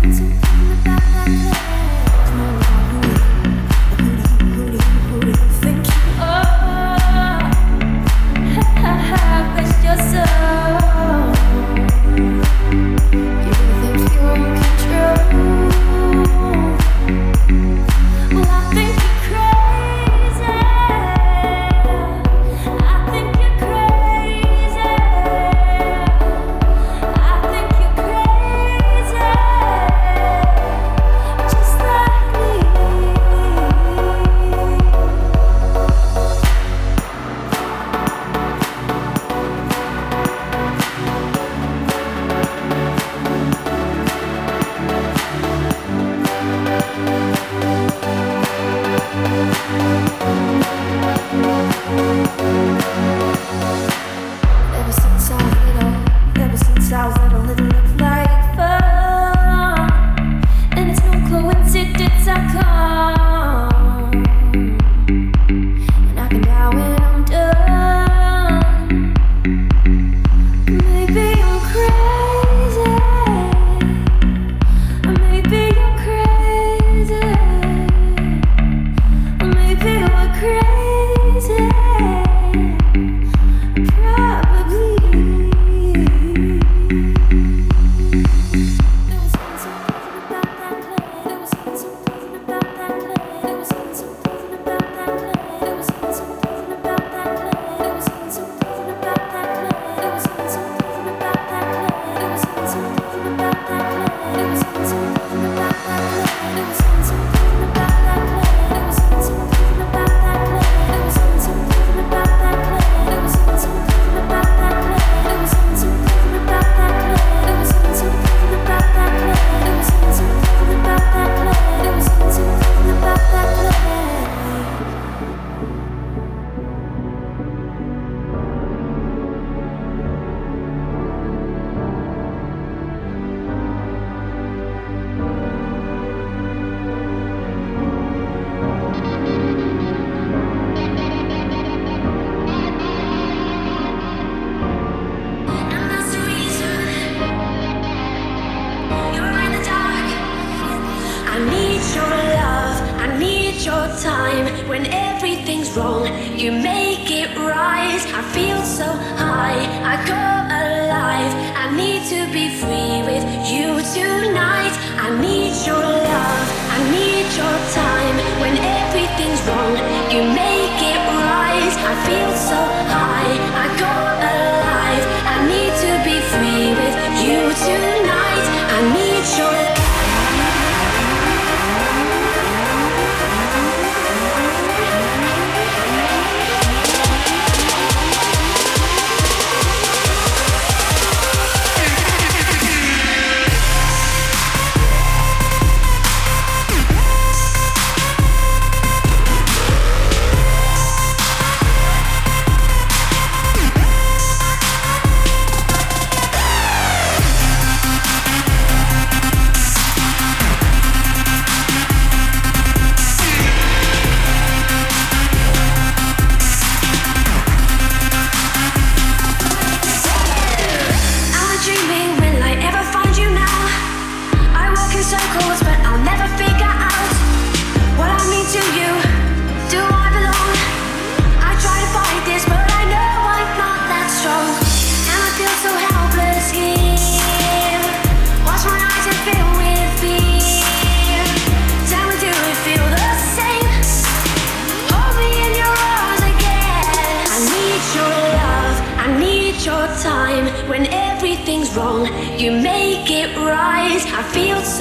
to come about.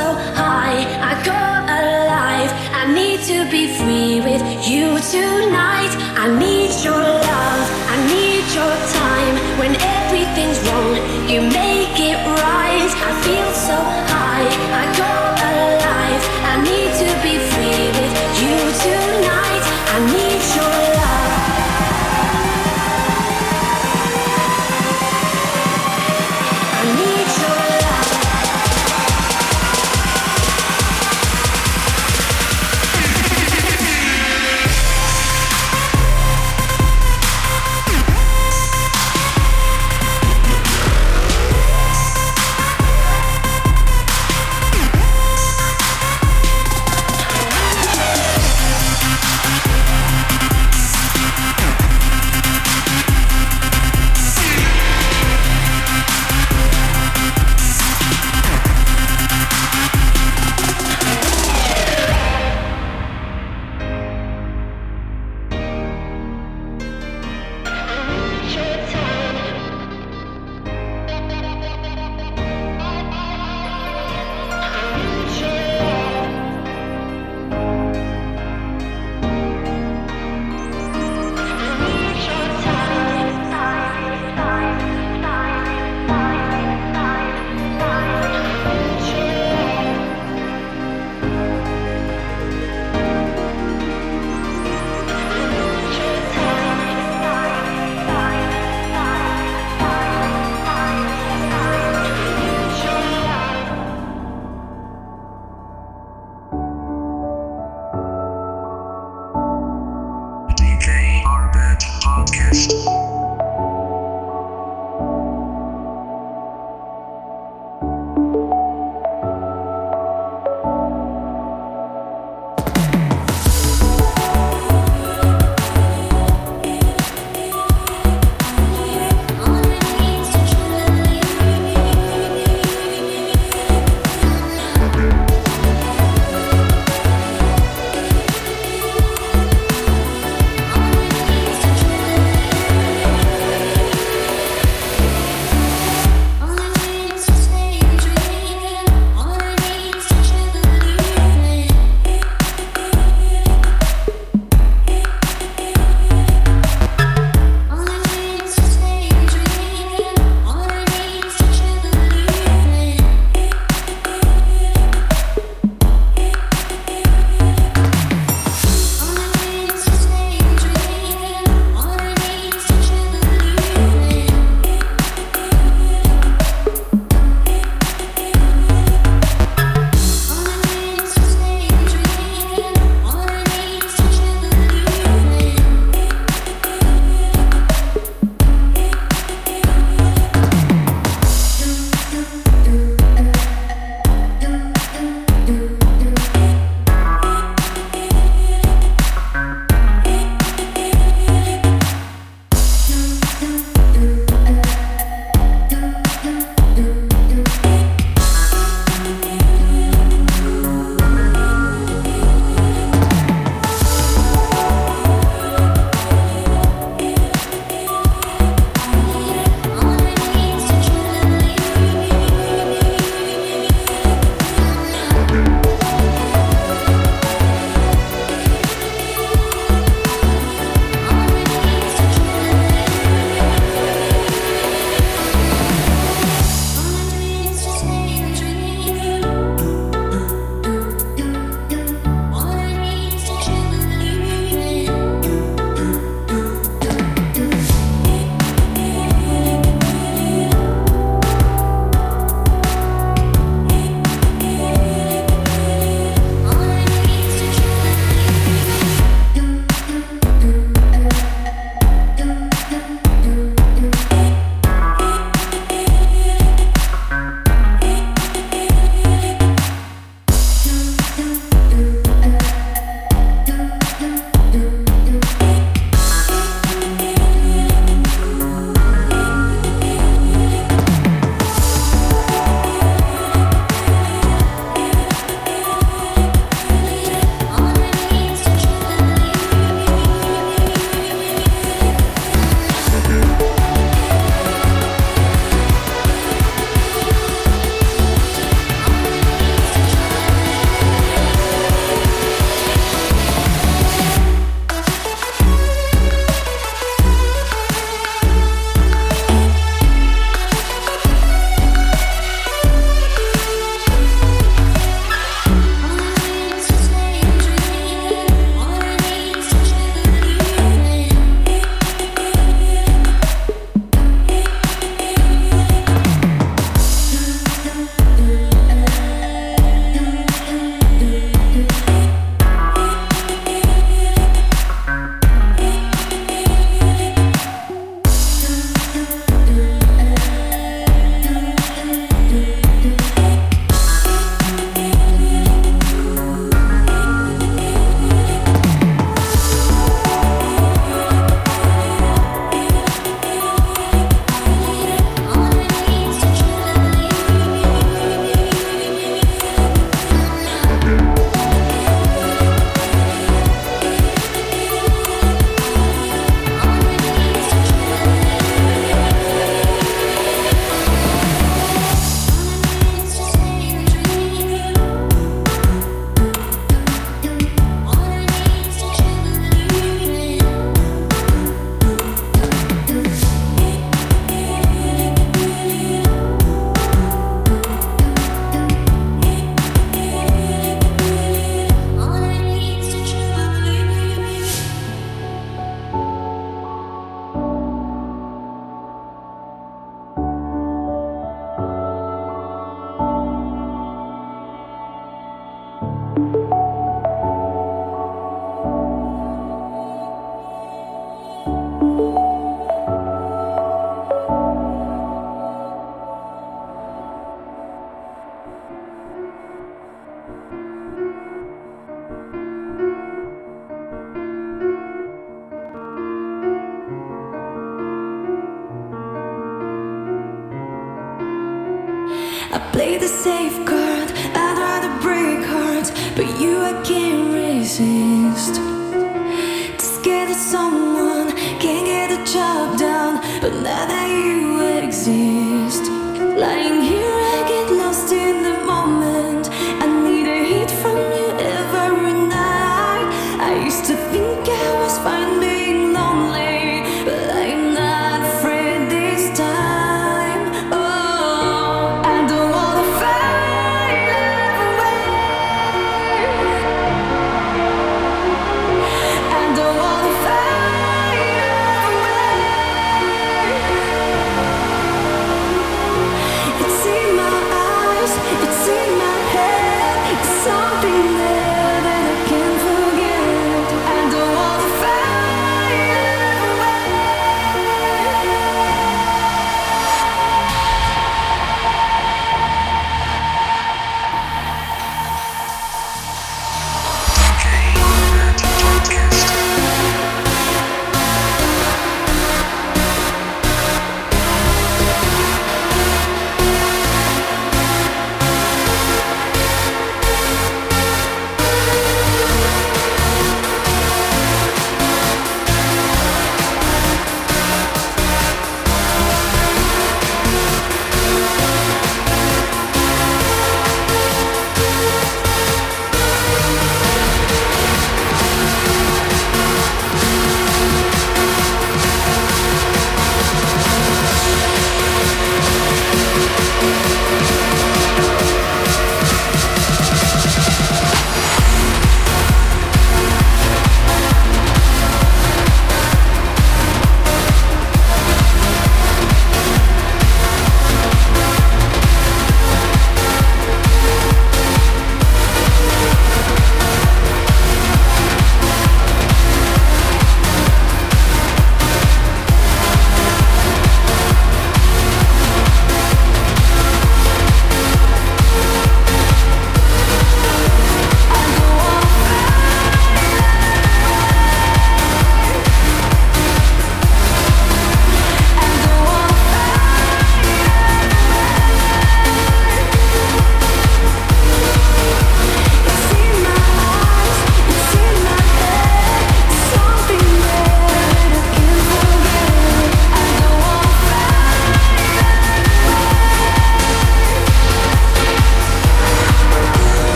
so high, I go alive. I need to be free with you tonight. I need